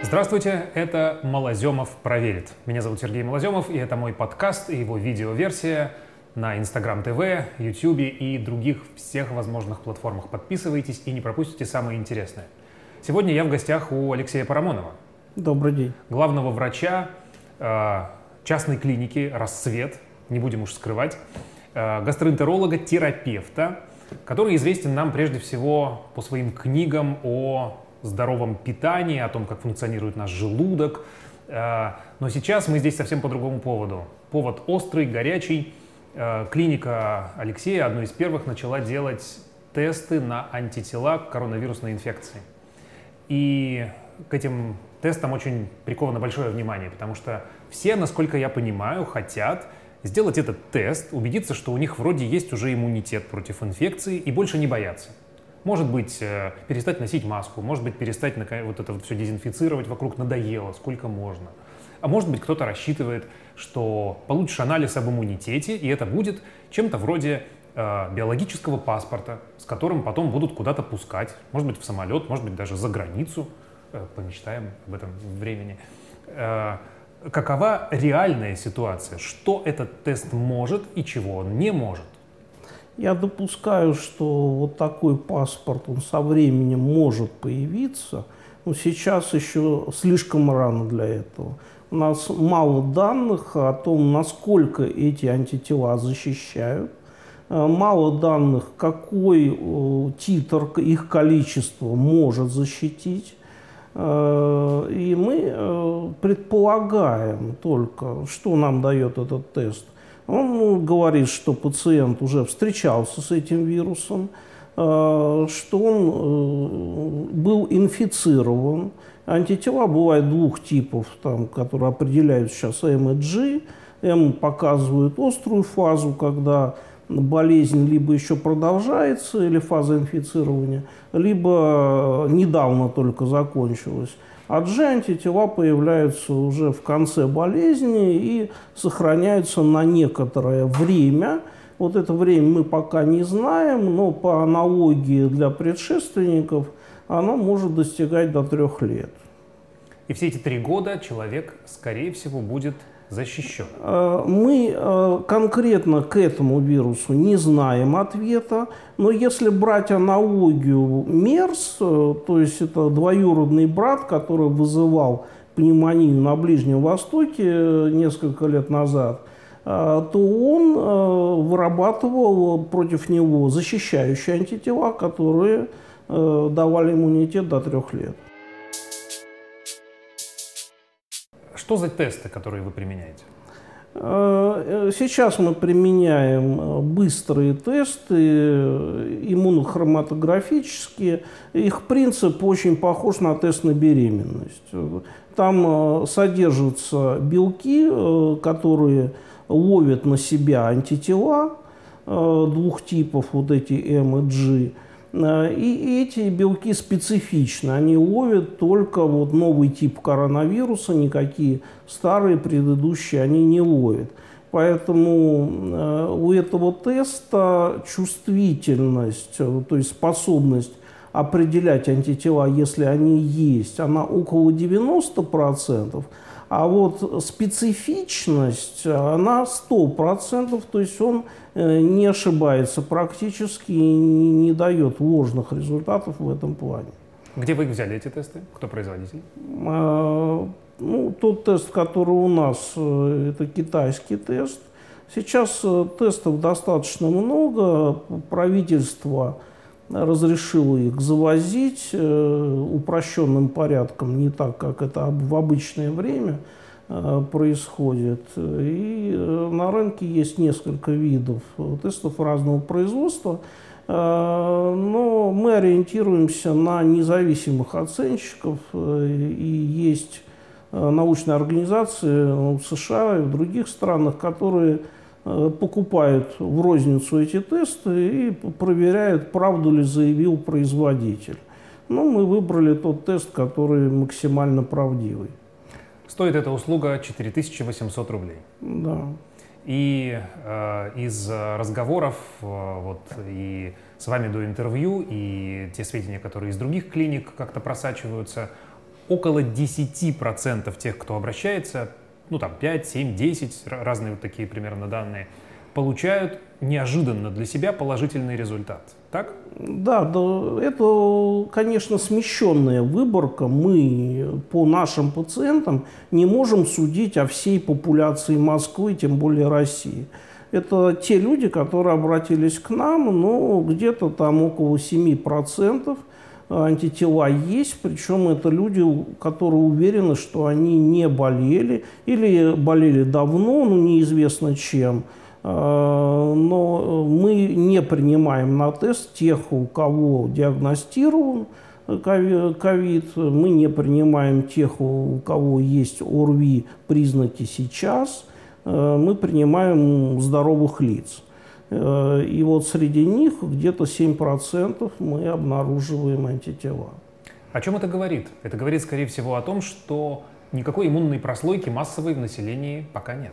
Здравствуйте, это Малоземов проверит. Меня зовут Сергей Малоземов, и это мой подкаст и его видеоверсия на Instagram TV, YouTube и других всех возможных платформах. Подписывайтесь и не пропустите самое интересное. Сегодня я в гостях у Алексея Парамонова. Добрый день. Главного врача э, частной клиники «Рассвет», не будем уж скрывать, э, гастроэнтеролога, терапевта, который известен нам прежде всего по своим книгам о здоровом питании, о том, как функционирует наш желудок. Э, но сейчас мы здесь совсем по другому поводу. Повод острый, горячий. Э, клиника Алексея, одной из первых, начала делать тесты на антитела к коронавирусной инфекции. И к этим тестам очень приковано большое внимание, потому что все, насколько я понимаю, хотят сделать этот тест, убедиться, что у них вроде есть уже иммунитет против инфекции и больше не бояться. Может быть, э, перестать носить маску, может быть, перестать вот это вот все дезинфицировать вокруг надоело, сколько можно. А может быть, кто-то рассчитывает, что получишь анализ об иммунитете, и это будет чем-то вроде э, биологического паспорта, с которым потом будут куда-то пускать, может быть, в самолет, может быть, даже за границу, э, помечтаем об этом времени. Какова реальная ситуация? Что этот тест может и чего он не может? Я допускаю, что вот такой паспорт, он со временем может появиться, но сейчас еще слишком рано для этого. У нас мало данных о том, насколько эти антитела защищают, э, мало данных, какой э, титр, их количество может защитить. Э, и мы предполагаем только, что нам дает этот тест – он говорит, что пациент уже встречался с этим вирусом, э, что он э, был инфицирован. Антитела бывают двух типов, там, которые определяют сейчас М и G. М показывают острую фазу, когда болезнь либо еще продолжается, или фаза инфицирования, либо недавно только закончилась. А G-антитела появляются уже в конце болезни и сохраняются на некоторое время. Вот это время мы пока не знаем, но по аналогии для предшественников оно может достигать до трех лет. И все эти три года человек, скорее всего, будет защищен? Э, мы э, конкретно к этому вирусу не знаем ответа, но если брать аналогию МЕРС, э, то есть это двоюродный брат, который вызывал пневмонию на Ближнем Востоке несколько лет назад, то он вырабатывал против него защищающие антитела, которые давали иммунитет до трех лет. Что за тесты, которые вы применяете? Э, сейчас мы применяем э, быстрые тесты, э, иммунохроматографические. Их принцип очень похож на тест на беременность. Там содержатся белки, которые ловят на себя антитела двух типов, вот эти М и G – и эти белки специфичны, они ловят только вот новый тип коронавируса, никакие старые предыдущие они не ловят. Поэтому э, у этого теста чувствительность, э, то есть способность определять антитела, если они есть, она около 90%, а вот специфичность, она 100%, то есть он э, не ошибается практически и не дает ложных результатов в этом плане. Где вы взяли эти тесты? Кто производитель? А, ну, тот тест, который у нас, э, это китайский тест. Сейчас э, тестов достаточно много. Правительство разрешил их завозить э, упрощенным порядком, не так, как это в обычное время э, происходит. И э, на рынке есть несколько видов тестов разного производства, но мы ориентируемся на независимых оценщиков, и есть научные организации в США и в других странах, которые покупают в розницу эти тесты и проверяют, правду ли заявил производитель. Ну, мы выбрали тот тест, который максимально правдивый. Стоит эта услуга 4800 рублей. Да. И э, из разговоров э, вот, и с вами до интервью, и те сведения, которые из других клиник как-то просачиваются, около 10% тех, кто обращается, ну там 5, 7, 10, разные вот такие примерно данные, получают неожиданно для себя положительный результат. Так? Да, да, это, конечно, смещенная выборка. Мы по нашим пациентам не можем судить о всей популяции Москвы, тем более России. Это те люди, которые обратились к нам, но где-то там около 7% антитела есть, причем это люди, которые уверены, что они не болели или болели давно, но неизвестно чем. А, но мы не принимаем на тест тех, у кого диагностирован ковид, мы не принимаем тех, у кого есть ОРВИ признаки сейчас, а, мы принимаем здоровых лиц. Э, и вот среди них где-то 7% мы обнаруживаем антитела. О чем это говорит? Это говорит, скорее всего, о том, что никакой иммунной прослойки массовой в населении пока нет.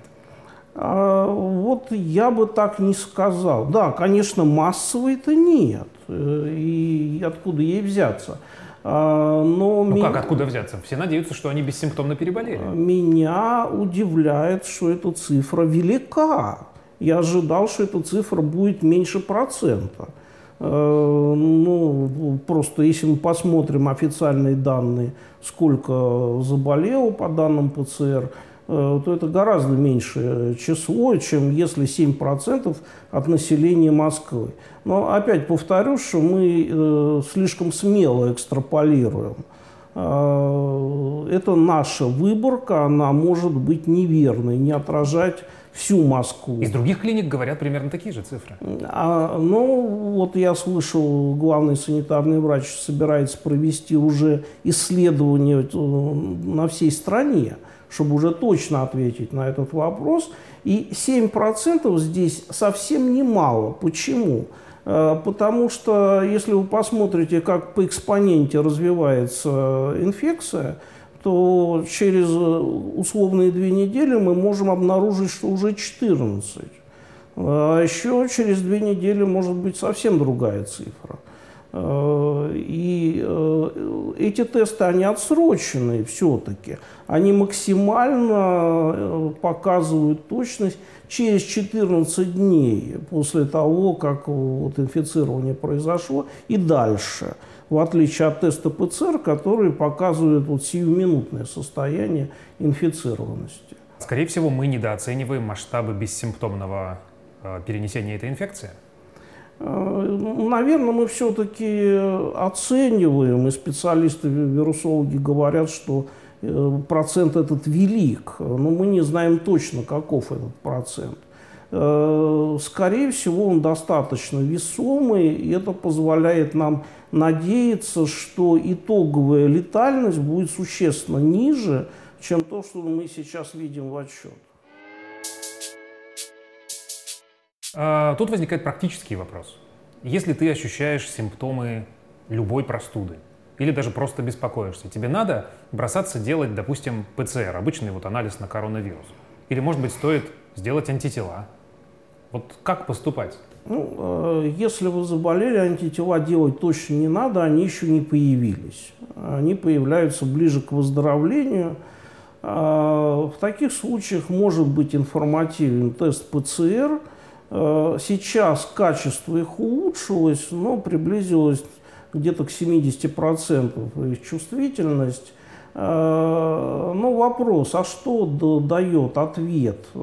А, вот я бы так не сказал. Да, конечно, массовой-то нет. Э, и откуда ей взяться? А, но ну меня... как, откуда взяться? Все надеются, что они бессимптомно переболели. Меня удивляет, что эта цифра велика я ожидал, что эта цифра будет меньше процента. Э, ну, просто если мы посмотрим официальные данные, сколько заболело по данным ПЦР, э, то это гораздо меньшее число, чем если 7% от населения Москвы. Но опять повторю, что мы э, слишком смело экстраполируем. Это наша выборка, она может быть неверной, не отражать всю Москву. Из других клиник говорят примерно такие же цифры. А, ну, вот я слышал, главный санитарный врач собирается провести уже исследование э, на всей стране, чтобы уже точно ответить на этот вопрос. И 7% здесь совсем немало. Почему? Э, потому что, если вы посмотрите, как по экспоненте развивается инфекция, то через э, условные две недели мы можем обнаружить, что уже 14. А еще через две недели может быть совсем другая цифра. Э, и э, эти тесты, они отсроченные все-таки. Они максимально показывают точность через 14 дней после того, как вот инфицирование произошло, и дальше – в отличие от теста ПЦР, который показывает вот сиюминутное состояние инфицированности. Скорее всего, мы недооцениваем масштабы бессимптомного э, перенесения этой инфекции. Э, наверное, мы все-таки оцениваем, и специалисты, вирусологи говорят, что э, процент этот велик, но мы не знаем точно, каков этот процент. Э, скорее всего, он достаточно весомый, и это позволяет нам надеяться, что итоговая летальность будет существенно ниже, чем то, что мы сейчас видим в отчет. А, тут возникает практический вопрос. Если ты ощущаешь симптомы любой простуды, или даже просто беспокоишься, тебе надо бросаться делать, допустим, ПЦР, обычный вот анализ на коронавирус. Или, может быть, стоит сделать антитела, вот как поступать? Ну, э, если вы заболели, антитела делать точно не надо, они еще не появились. Они появляются ближе к выздоровлению. Э, в таких случаях может быть информативен тест ПЦР. Э, сейчас качество их улучшилось, но приблизилось где-то к 70% их чувствительность. Э, ну, вопрос, а что дает ответ? Э,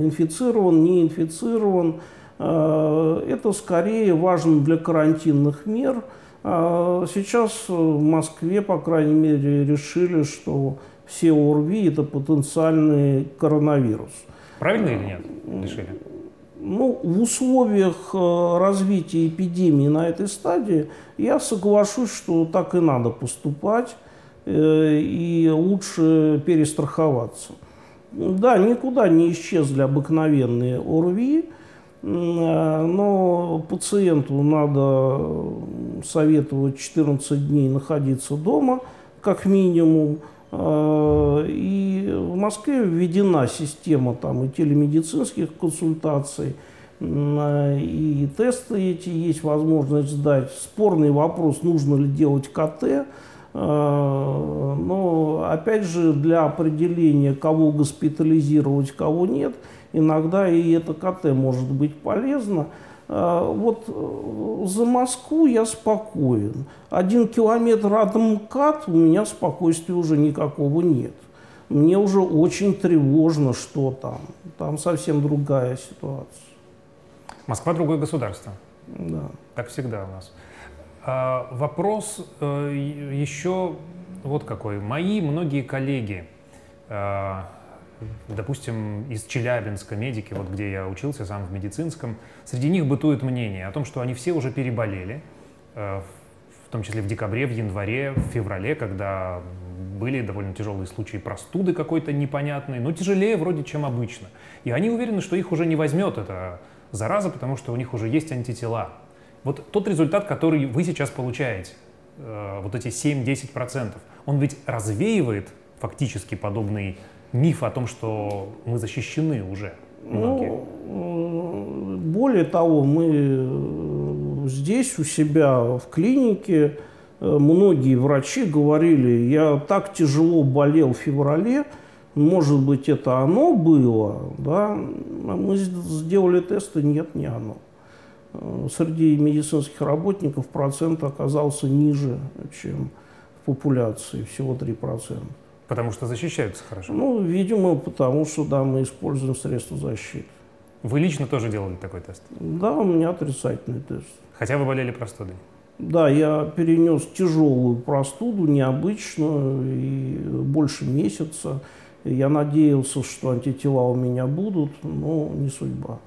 инфицирован, не инфицирован? Э, это скорее важно для карантинных мер. Сейчас в Москве, по крайней мере, решили, что все ОРВИ – это потенциальный коронавирус. Правильно или нет решили? Ну, в условиях развития эпидемии на этой стадии я соглашусь, что так и надо поступать. Э, и лучше перестраховаться. Да, никуда не исчезли обыкновенные ОРВИ, э, но пациенту надо советовать 14 дней находиться дома, как минимум. Э, и в Москве введена система там, и телемедицинских консультаций, и тесты эти есть возможность сдать. Спорный вопрос, нужно ли делать КТ, Но, опять же, для определения, кого госпитализировать, кого нет, иногда и это КТ может быть полезно. Вот за Москву я спокоен. Один километр от МКАД у меня спокойствия уже никакого нет мне уже очень тревожно, что там. Там совсем другая ситуация. Москва другое государство. Да. Так всегда у нас. А, вопрос э, еще вот какой. Мои многие коллеги, э, допустим, из Челябинска, медики, вот где я учился сам в медицинском, среди них бытует мнение о том, что они все уже переболели, э, в том числе в декабре, в январе, в феврале, когда были довольно тяжелые случаи простуды какой-то непонятной, но тяжелее вроде, чем обычно. И они уверены, что их уже не возьмет эта зараза, потому что у них уже есть антитела. Вот тот результат, который вы сейчас получаете, э, вот эти 7-10%, он ведь развеивает фактически подобный миф о том, что мы защищены уже. Многие. Ну, более того, мы э, здесь у себя в клинике Э, многие врачи говорили, я так тяжело болел в феврале, может быть, это оно было, да, а мы сделали тесты, нет, не оно. Э, среди медицинских работников процент оказался ниже, чем в популяции, всего 3%. Потому что защищаются хорошо? Ну, видимо, потому что, да, мы используем средства защиты. Вы лично тоже делали такой тест? Да, у меня отрицательный тест. Хотя вы болели простудой? Да, я перенес тяжелую простуду, необычную, и больше месяца. Я надеялся, что антитела у меня будут, но не судьба.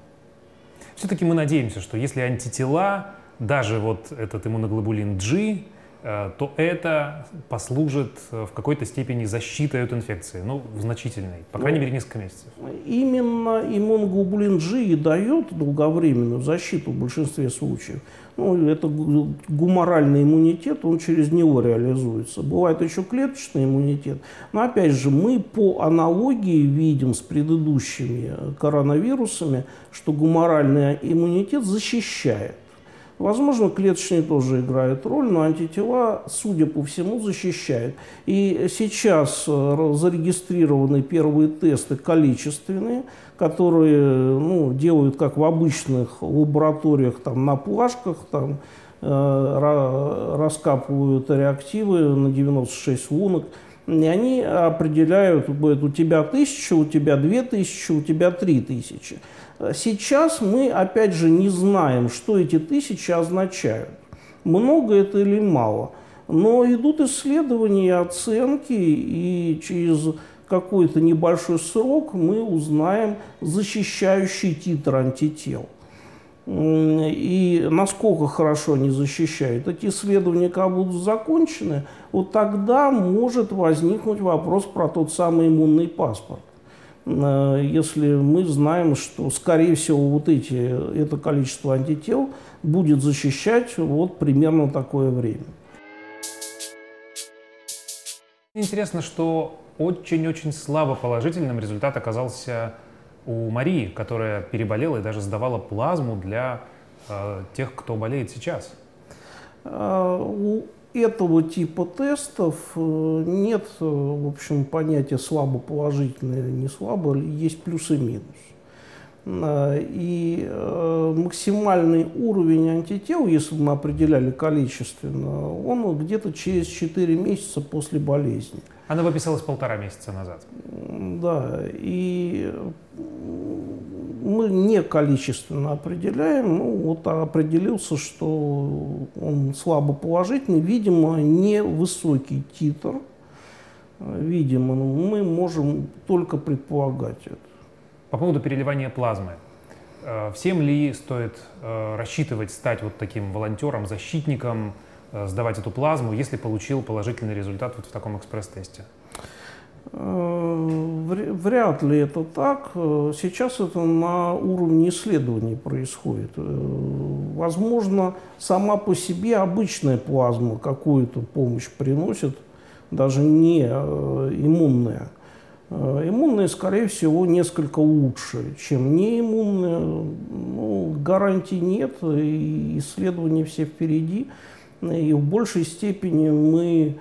Все-таки мы надеемся, что если антитела, даже вот этот иммуноглобулин G, то это послужит э, в какой-то степени защитой от инфекции, ну, в значительной, по крайней ну, мере, несколько месяцев. Именно иммуноглобулин G и дает долговременную защиту в большинстве случаев. Ну, это гуморальный иммунитет, он через него реализуется. Бывает еще клеточный иммунитет. Но опять же, мы по аналогии видим с предыдущими коронавирусами, что гуморальный иммунитет защищает. Возможно, клеточные тоже играют роль, но антитела, судя по всему, защищают. И сейчас э, зарегистрированы первые тесты количественные, которые ну, делают как в обычных лабораториях там, на плашках, там, э, раскапывают реактивы на 96 лунок. И они определяют, будет у тебя тысяча, у тебя две тысячи, у тебя три тысячи. Сейчас мы, опять же, не знаем, что эти тысячи означают. Много это или мало. Но идут исследования, оценки, и через какой-то небольшой срок мы узнаем защищающий титр антител. И насколько хорошо они защищают. Эти исследования как будут закончены, вот тогда может возникнуть вопрос про тот самый иммунный паспорт. Э, если мы знаем, что, скорее всего, вот эти, это количество антител будет защищать вот примерно такое время. Интересно, что очень-очень слабо положительным результат оказался у Марии, которая переболела и даже сдавала плазму для э, тех, кто болеет сейчас. Э, у этого типа тестов э, нет, э, в общем, понятия слабо положительное или не слабо, есть плюс и минус. Э, и максимальный уровень антител, если мы определяли количественно, он где-то через 4 месяца после болезни. Она выписалась полтора месяца назад. Да, и мы не количественно определяем, ну вот определился, что он слабо положительный, видимо, не высокий титр, видимо, ну, мы можем только предполагать это. По поводу переливания плазмы. Э, всем ли стоит э, рассчитывать стать вот таким волонтером, защитником, э, сдавать эту плазму, если получил положительный результат вот в таком экспресс-тесте? Э, вряд ли это так. Э, сейчас это на уровне исследований происходит. Э, возможно, сама по себе обычная плазма какую-то помощь приносит, даже не иммунная. Иммунная, скорее всего, несколько лучше, чем неиммунная. Ну, гарантий нет, и исследования все впереди. И в большей степени мы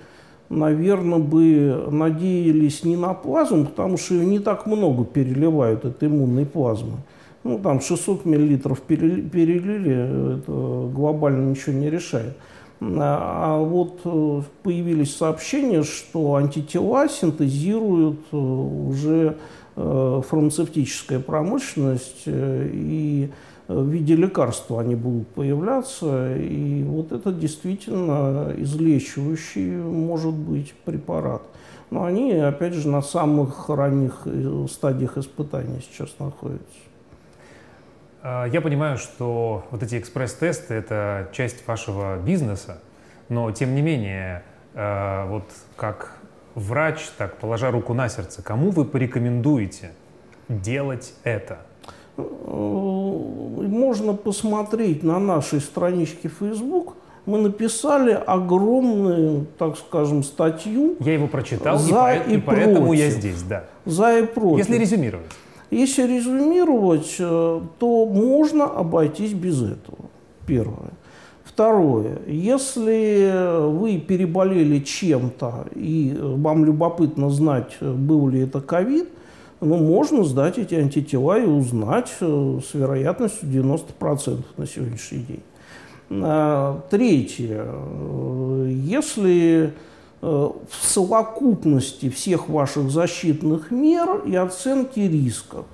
наверное, бы надеялись не на плазму, потому что ее не так много переливают, от иммунной плазмы. Ну, там 600 миллилитров перелили, это глобально ничего не решает. А вот э, появились сообщения, что антитела синтезируют э, уже э, фармацевтическая промышленность, и в виде лекарства они будут появляться. И вот это действительно излечивающий может быть препарат. Но они, опять же, на самых ранних стадиях испытаний сейчас находятся. А, я понимаю, что вот эти экспресс-тесты – это часть вашего бизнеса, но тем не менее, а, вот как врач, так положа руку на сердце, кому вы порекомендуете делать это? Э, можно посмотреть на нашей страничке Facebook. Мы написали огромную, так скажем, статью. Я его прочитал, за и, по- и, и поэтому я здесь, да. За и против. Если резюмировать. Если резюмировать, э, то можно обойтись без этого. Первое. Второе. Если вы переболели чем-то и вам любопытно знать, был ли это ковид, ну, можно сдать эти антитела и узнать э, с вероятностью 90% на сегодняшний день. А, третье. Э, если Э, в совокупности всех ваших защитных мер и оценки рисков.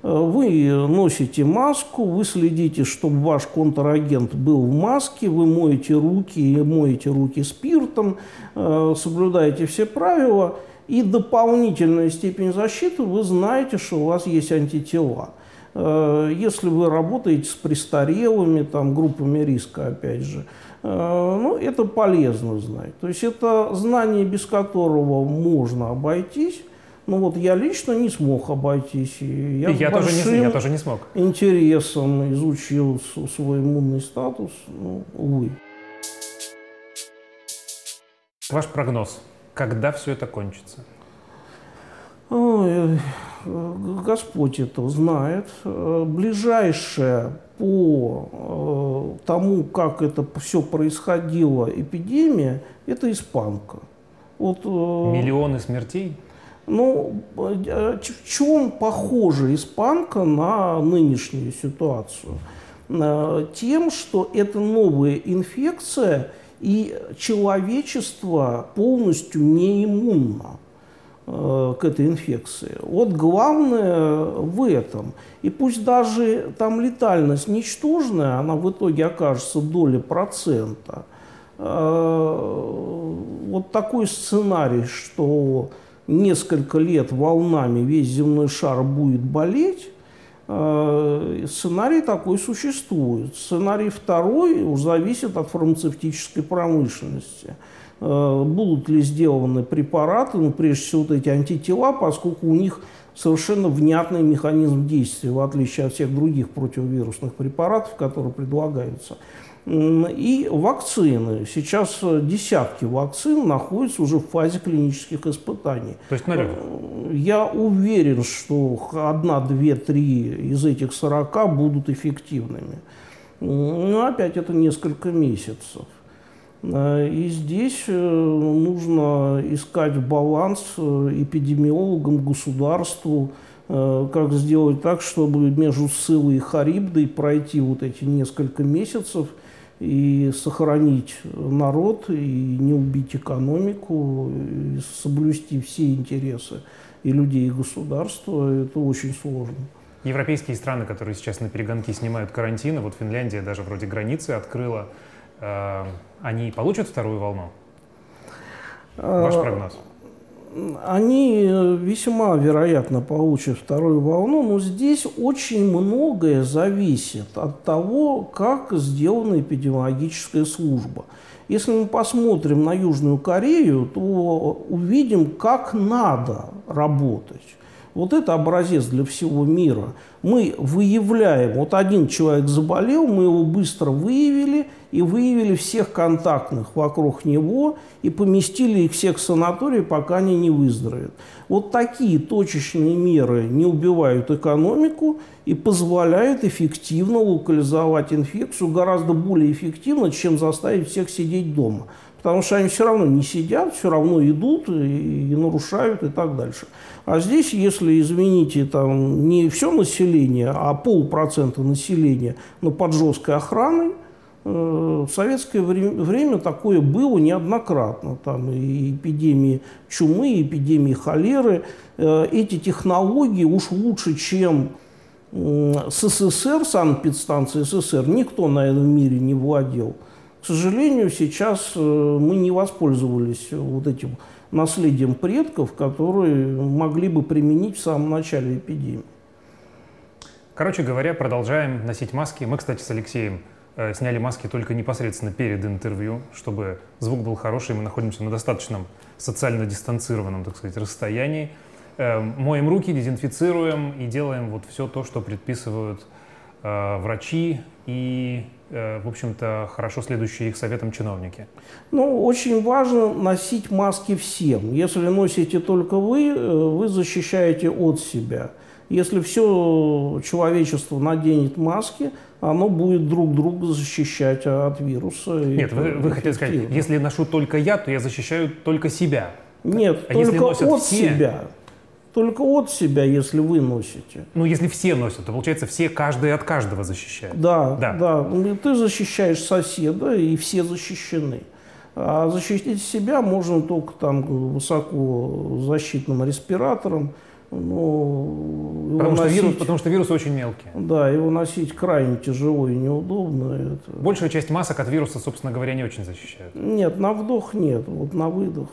Вы носите маску, вы следите, чтобы ваш контрагент был в маске, вы моете руки и моете руки спиртом, соблюдаете все правила, и дополнительная степень защиты, вы знаете, что у вас есть антитела. Если вы работаете с престарелыми, там, группами риска, опять же, Э, ну, это полезно знать. То есть это знание, без которого можно обойтись. Ну вот я лично не смог обойтись. И я, и я, тоже не, я тоже не смог. интересом изучил свой иммунный статус. Ну, увы. Ваш прогноз. Когда все это кончится? Ой, Господь это знает. Ближайшее по э, тому, как это все происходило, эпидемия, это испанка. Вот, э, Миллионы смертей? Ну, э, в чем похожа испанка на нынешнюю ситуацию? Э, тем, что это новая инфекция, и человечество полностью не иммунно. Э, к этой инфекции. Вот главное в этом. И пусть даже там летальность ничтожная, она в итоге окажется доли процента. Э, вот такой сценарий, что несколько лет волнами весь земной шар будет болеть, сценарий такой существует. Сценарий второй зависит от фармацевтической промышленности – Э, будут ли сделаны препараты, ну, прежде всего, вот эти антитела, поскольку у них совершенно внятный механизм действия, в отличие от всех других противовирусных препаратов, которые предлагаются. И вакцины. Сейчас десятки вакцин находятся уже в фазе клинических испытаний. То есть налет? Э, я уверен, что одна, две, три из этих сорока будут эффективными. Но опять это несколько месяцев. Э, и здесь э, нужно искать баланс э, эпидемиологам, государству, как сделать так, чтобы между Сылой и Харибдой пройти вот эти несколько месяцев и сохранить народ, и не убить экономику, и соблюсти все интересы и людей, и государства. Это очень сложно. Европейские страны, которые сейчас на перегонки снимают карантины, вот Финляндия даже вроде границы открыла, они получат вторую волну? Ваш прогноз? Они весьма вероятно получат вторую волну, но здесь очень многое зависит от того, как сделана эпидемиологическая служба. Если мы посмотрим на Южную Корею, то увидим, как надо работать. Вот это образец для всего мира. Мы выявляем, вот один человек заболел, мы его быстро выявили и выявили всех контактных вокруг него и поместили их всех в санатории, пока они не выздоровеют. Вот такие точечные меры не убивают экономику и позволяют эффективно локализовать инфекцию гораздо более эффективно, чем заставить всех сидеть дома. Потому что они все равно не сидят, все равно идут и, и нарушают и так дальше. А здесь, если, извините, там не все население, а полпроцента населения, но под жесткой охраной, в советское время, такое было неоднократно. Там и эпидемии чумы, и эпидемии холеры. Э, эти технологии уж лучше, чем СССР, санэпидстанции СССР, никто на этом мире не владел. К сожалению, сейчас э, мы не воспользовались вот этим наследием предков, которые могли бы применить в самом начале эпидемии. Короче говоря, продолжаем носить маски. Мы, кстати, с Алексеем э, сняли маски только непосредственно перед интервью, чтобы звук был хороший. Мы находимся на достаточном социально дистанцированном, так сказать, расстоянии. Э, моем руки, дезинфицируем и делаем вот все то, что предписывают э, врачи и, э, в общем-то, хорошо следующие их советам чиновники. Ну, очень важно носить маски всем. Если носите только вы, вы защищаете от себя. Если все человечество наденет маски, оно будет друг друга защищать от вируса. Нет, вы, вы хотели сказать, если ношу только я, то я защищаю только себя. Нет, а только от все, себя только от себя, если вы носите. Ну, если все носят, то получается все каждый от каждого защищает. Да, да. да. Ты защищаешь соседа, и все защищены. А защитить себя можно только там высоко защитным респиратором. Ну, потому, носить, что вирус, потому что вирус очень мелкий. Да, его носить крайне тяжело и неудобно. Это... Большая часть масок от вируса, собственно говоря, не очень защищает. Нет, на вдох нет, вот на выдох.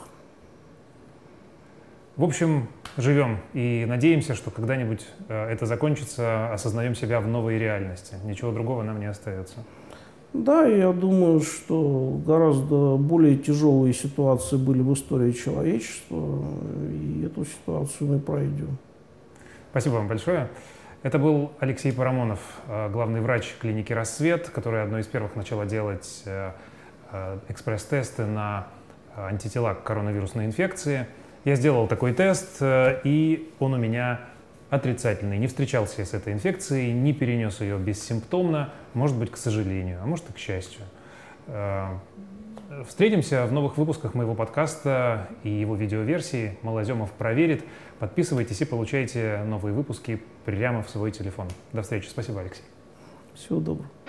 В общем, живем и надеемся, что когда-нибудь э, это закончится, осознаем себя в новой реальности. Ничего другого нам не остается. Да, я думаю, что гораздо более тяжелые ситуации были в истории человечества, и эту ситуацию мы пройдем. Спасибо вам большое. Это был Алексей Парамонов, э, главный врач клиники «Рассвет», который одной из первых начала делать э, экспресс-тесты на антитела к коронавирусной инфекции – я сделал такой тест, э, и он у меня отрицательный. Не встречался я с этой инфекцией, не перенес ее бессимптомно, может быть, к сожалению, а может и к счастью. Э, встретимся в новых выпусках моего подкаста и его видеоверсии. Малоземов проверит. Подписывайтесь и получайте новые выпуски прямо в свой телефон. До встречи. Спасибо, Алексей. Всего доброго.